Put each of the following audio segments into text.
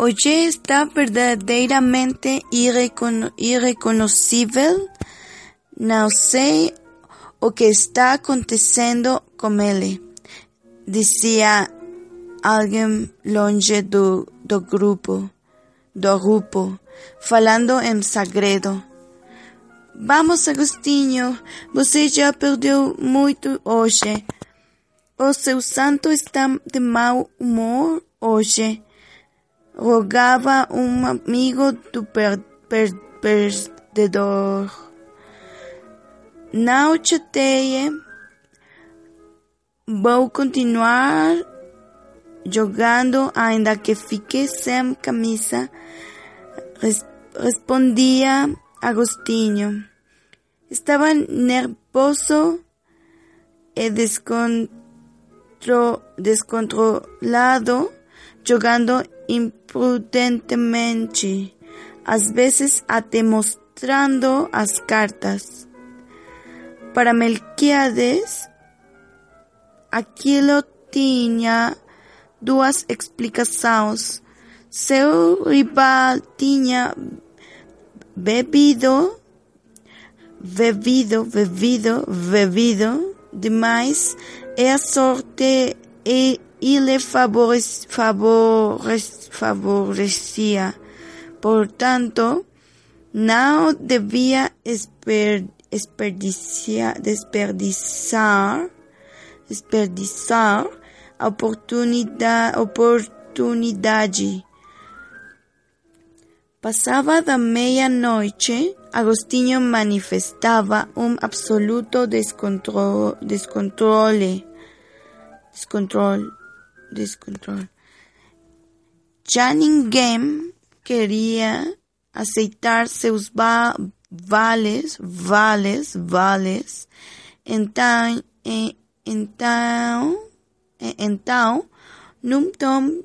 Oye está verdadeiramente irrecono irreconhecível. Não sei o que está acontecendo com ele, dizia alguém longe do, do grupo, do grupo, falando em segredo. Vamos, Agostinho, você já perdeu muito hoje. O seu santo está de mau humor hoje. Rogava um amigo do per, per, perdedor. Não chateie. Vou continuar jogando ainda que fique sem camisa. Res, respondia Agostinho. Estaba nervoso e descontro, descontrolado, jogando imprudentemente, às vezes até mostrando as cartas. Para Melquiades, aquilo tinha duas explicações. Seu rival tinha bebido, bebido, bebido, bebido demais e a sorte e, e lhe favorec, favorec, favorecia. Portanto, não devia esper, desperdiciar, desperdiçar, desperdiçar a oportunidade, oportunidade Passava da meia-noite, Agostinho manifestava um absoluto descontrole, descontrole, descontrole, descontrole. Já ninguém queria aceitar seus va vales, vales, vales. Então, então, então, num tom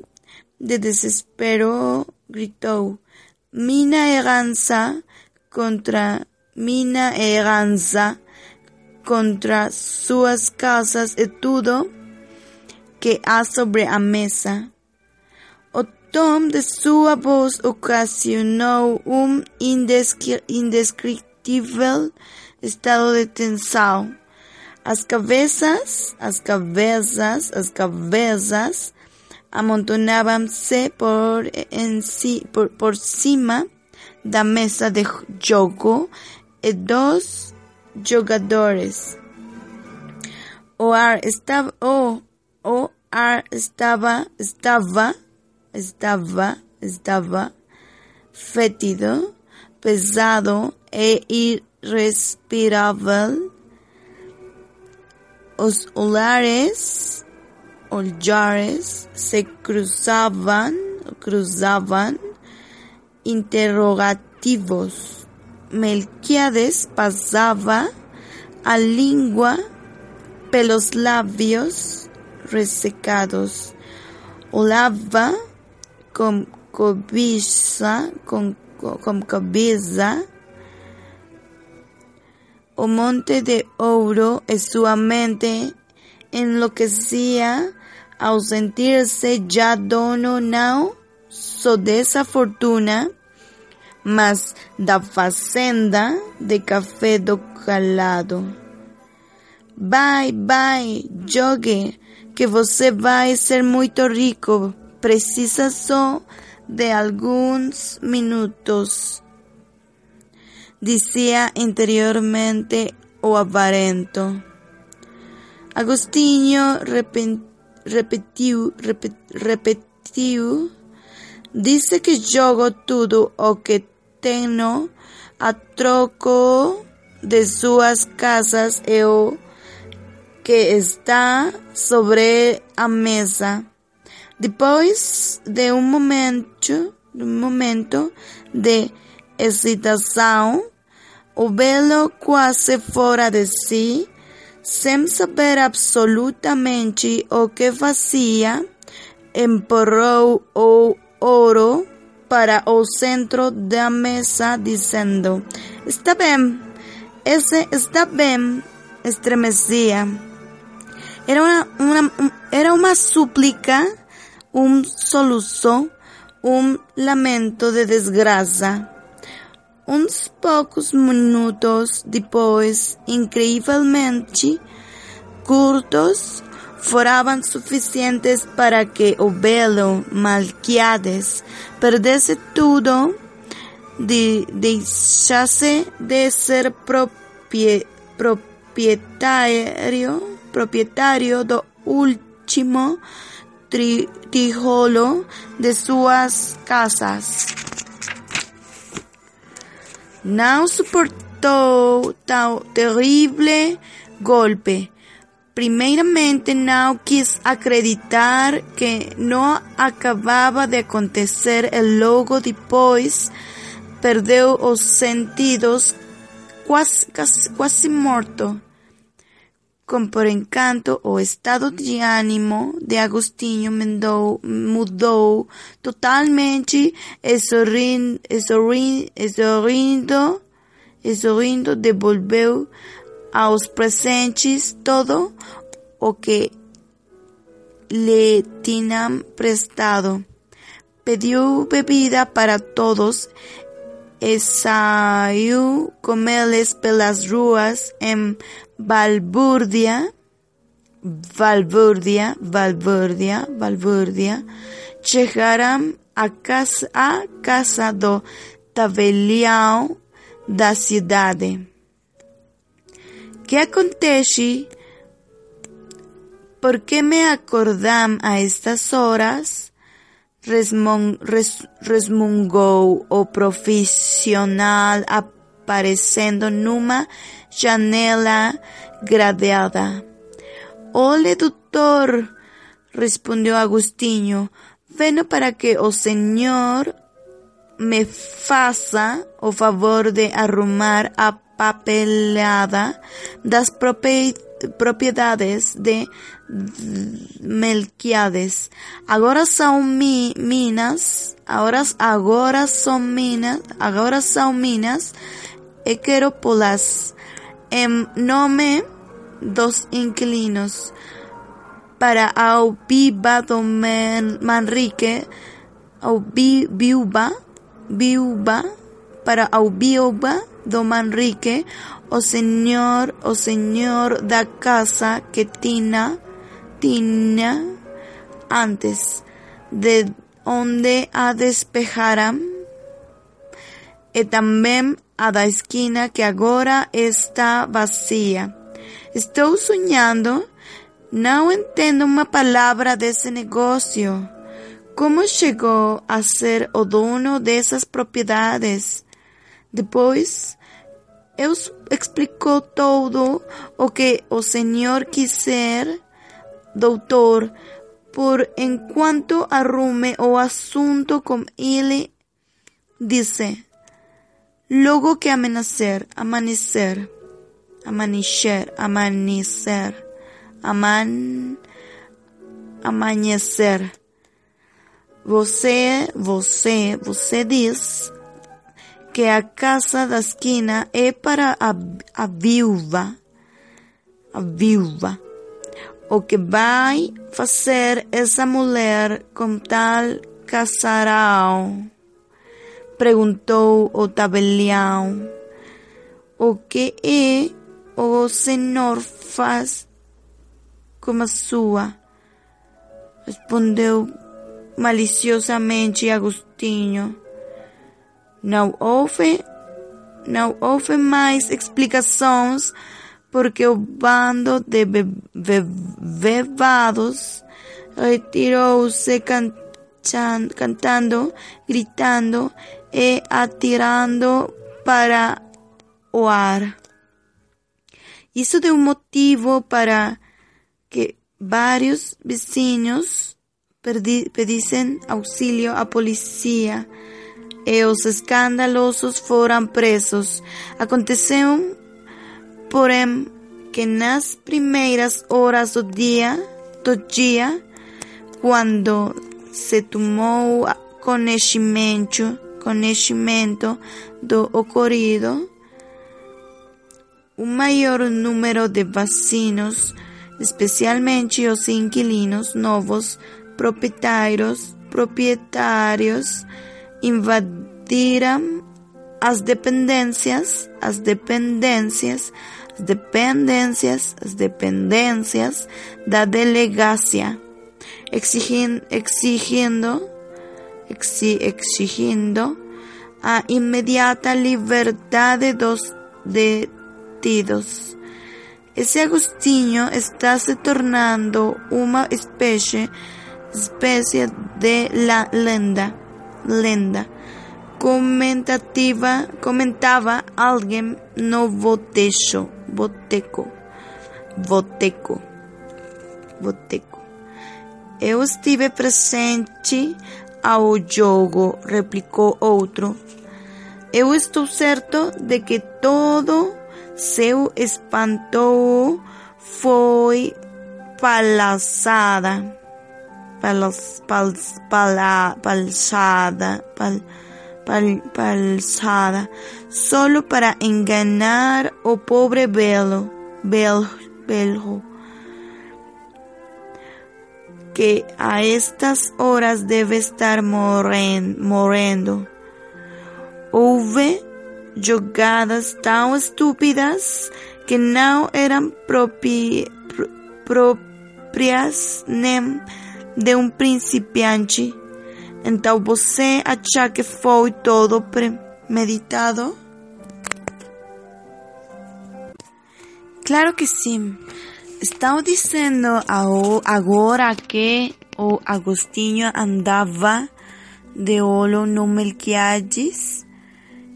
de desespero, gritou: Mina herança contra mina herança contra suas casas e tudo que há sobre a mesa. O tom de sua voz ocasionou um indescritível estado de tensão. As cabeças, as cabeças, as cabeças amontonavam-se por, si, por, por cima da mesa de jogo e dos jogadores. O ar estava, o, o ar estava, estava, estava, estava fétido, pesado e irrespirável. Os olares olhares se cruzaban, cruzaban interrogativos. Melquiades pasaba a lengua pelos labios resecados. Olhava com cobiça, com, com cabeça, o monte de ouro e sua mente enlouquecia ao sentir-se já dono não só dessa fortuna, mas da fazenda de café do calado. Vai, vai, jogue, que você vai ser muito rico. Precisa só de alguns minutos. Dizia interiormente o avarento. Agostinho repetiu, repet, repetiu, disse que jogo tudo o que tenho a troco de suas casas e o que está sobre a mesa. Depois de um momento, um momento de excitação, o belo quase fora de si sem saber absolutamente o que fazia, empurrou o ouro para o centro da mesa, dizendo: Está bem, esse está bem, estremecia. Era uma, uma, era uma súplica, um soluço, um lamento de desgraça. Uns poucos minutos depois, incrivelmente curtos, foram suficientes para que o belo Malquiades perdesse tudo, de, deixasse de ser propie, proprietário, proprietário do último tijolo de suas casas. Não suportou tal terrível golpe. Primeiramente, não quis acreditar que não acabava de acontecer e logo depois perdeu os sentidos quase, quase, quase morto. Com por encanto, o estado de ânimo de Agostinho mudou, mudou totalmente e sorrindo, e e devolveu aos presentes todo o que lhe tinham prestado. Pediu bebida para todos e saiu com eles pelas ruas em balbúrdia, balbúrdia, balbúrdia, balbúrdia, chegaram a casa, a casa do tabelião da cidade. Que acontece? Por que me acordam a estas horas? Resmungou o profissional aparecendo numa janela gradeada. Olhe, doutor, respondeu Agostinho, venho para que o senhor me faça o favor de arrumar a papelada das propriedades de Melquiades. Agora são mi, minas, agora, agora são minas, agora são minas. E quero polas em nome dos inquilinos. Para ao viva Manrique, ao viúva, para ao do Manrique, o senhor, o senhor da casa que tinha, tinha antes, de onde a despejaram, e também a da esquina que agora está vazia. Estou sonhando, não entendo uma palavra desse negócio. Como chegou a ser o dono dessas propriedades? Depois, eu explicou todo o que o Senhor quiser, doutor, por enquanto arrume o assunto com ele, disse. Logo que amanhecer, amanhecer, amanhecer, amanhecer, aman, amanhecer. Você, você, você diz que a casa da esquina é para a, a viúva, a viúva. O que vai fazer essa mulher com tal casarão? Perguntou o tabelião. O que é o senhor faz com a sua? Respondeu maliciosamente Agostinho. Não houve, não houve mais explicações porque o bando de bebados retirou-se cantando, gritando e atirando para o ar. Isso deu motivo para que vários vizinhos pedissem auxílio à polícia e os escandalosos foram presos. Aconteceu, porém, que nas primeiras horas do dia, do dia, quando se tomou conhecimento conhecimento do ocorrido, o maior número de vecinos, especialmente os inquilinos novos proprietários, propietarios invadiram as dependências, as dependências, as dependências, as dependências da delegacia, exigindo, exigindo, exigindo a imediata liberdade dos detidos. Esse Agostinho está se tornando uma espécie, espécie de la lenda, lenda comentativa, comentava alguém no botecho, boteco, boteco, boteco. Eu estive presente ao jogo, replicou outro. Eu estou certo de que todo seu espanto foi palhaçada. Palas, pals, pala, palsada, pal, pal, palsada, solo para enganar o pobre belo, bel, beljo, que a estas horas debe estar moren, morrendo. Houve jogadas tão estúpidas que não eram propi, pro, próprias nem de um principiante. Então você acha que foi todo premeditado? Claro que sim. Estão dizendo agora que o Agostinho andava de olho no Melquiades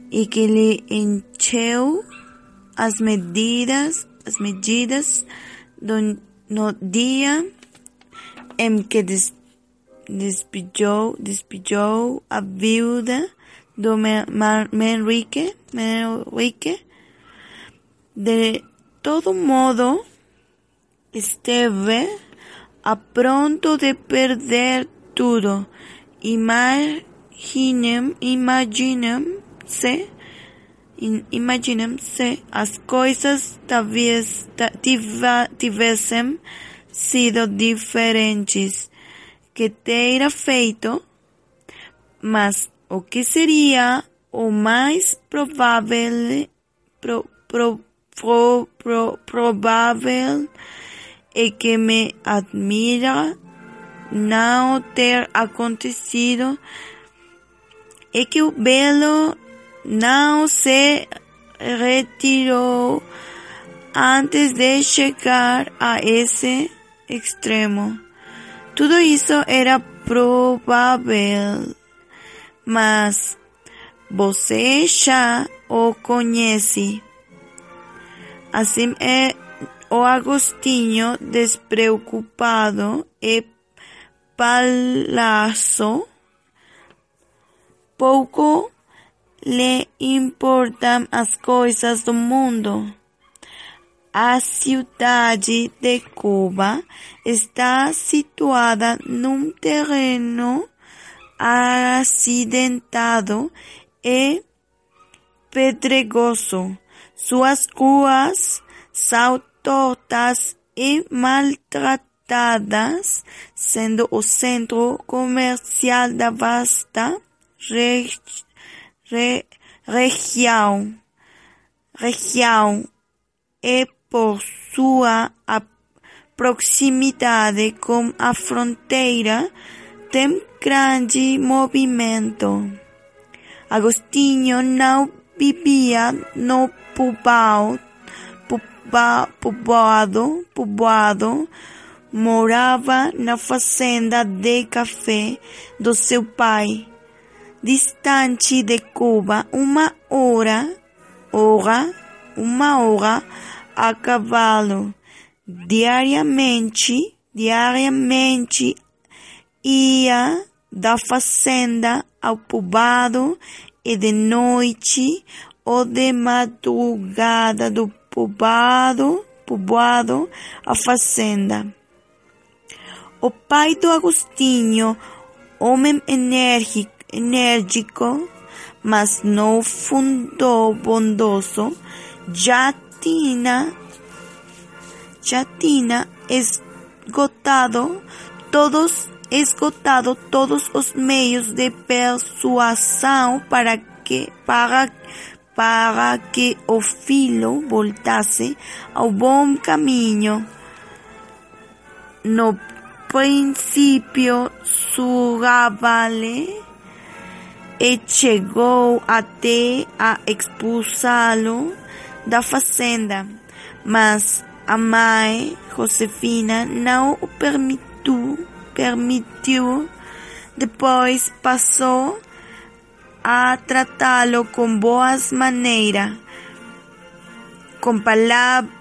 e que ele encheu as medidas, as medidas do, no dia em que des, despejou, despejou a viúva do Manrique, Manrique. De todo modo, esteve a pronto de perder tudo. Imaginem, imaginem se, imaginem-se as coisas tivessem sido diferentes. Que teria feito, mas o que seria o mais provável, pro, pro, pro, provável é que me admira? Não ter acontecido. É que o belo não se retirou antes de chegar a esse extremo. Tudo isso era provável, mas você já o conhece. Assim é o Agostinho despreocupado e palhaço. Pouco lhe importam as coisas do mundo. A cidade de Cuba está situada num terreno acidentado e pedregoso. Suas ruas são tortas e maltratadas, sendo o centro comercial da vasta re, e por sua proximidade com a fronteira tem grande movimento. Agostinho não vivia no povoado, povoado, povoado, morava na fazenda de café do seu pai distante de Cuba uma hora, hora, uma hora a cavalo. Diariamente, diariamente ia da fazenda ao povoado e de noite ou de madrugada do povoado, povoado à fazenda. O pai do Agostinho, homem enérgico, enérgico, mas no fundo bondoso, já já tinha esgotado todos esgotado todos os meios de persuasão para que para para que o filho voltasse ao bom caminho. No princípio, surrava-lhe e chegou até a expulsá-lo da fazenda, mas a mãe Josefina não o permitiu, permitiu. Depois passou a tratá-lo com boas maneiras, com palavras,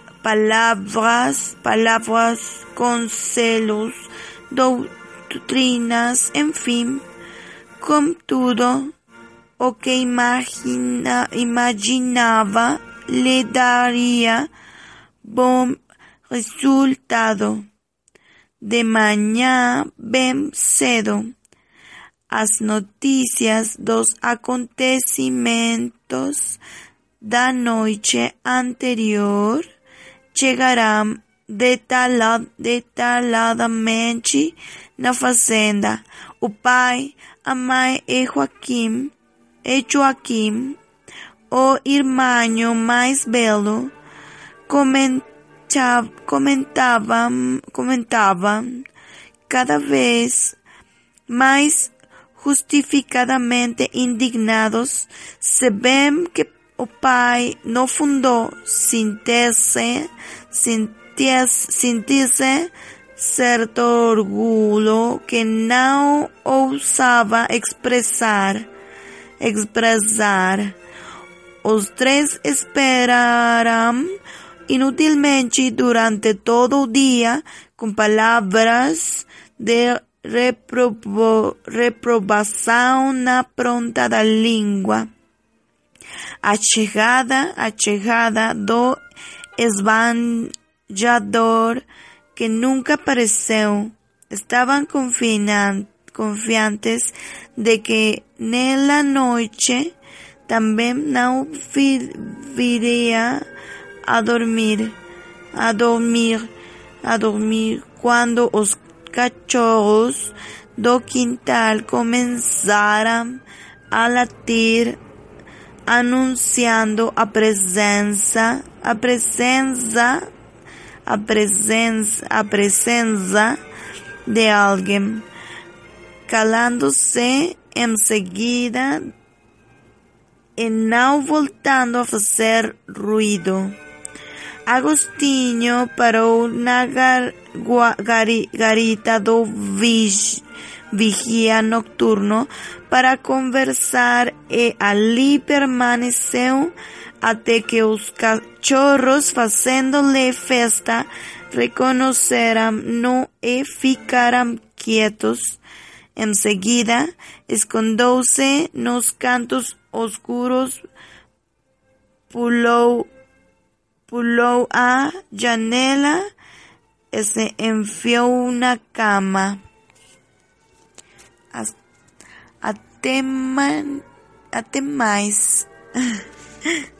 palavras, conselhos, doutrinas, enfim, com tudo o que imagina, imaginava lhe daria bom resultado. De manhã, bem cedo, as notícias dos acontecimentos da noite anterior chegarão detalhadamente na fazenda. O pai, a mãe e Joaquim, e Joaquim, o irmão mais belo, comentava, comentavam, comentavam cada vez mais justificadamente indignados se vê que o pai no fundo sentisse, sentisse certo orgulho que não ousava expressar, expressar. Os três esperaram inutilmente durante todo o dia com palavras de reprobo, na pronta da língua. A chegada, a chegada do esbanjador que nunca apareceu. Estavam confiantes de que nela noite também não viria a dormir, a dormir, a dormir quando os cachorros do quintal começaram a latir, anunciando a presença, a presença, a presença, a presença de alguém, calando-se em seguida e não voltando a fazer ruído. Agostinho parou na gar, gari, garita do vigia nocturno para conversar e ali permaneceu até que os cachorros fazendo-lhe festa reconheceram-no e ficaram quietos. Em seguida, escondeu-se nos cantos oscuros, pulou pulou a janela se enfiou na cama. Até, man, até mais.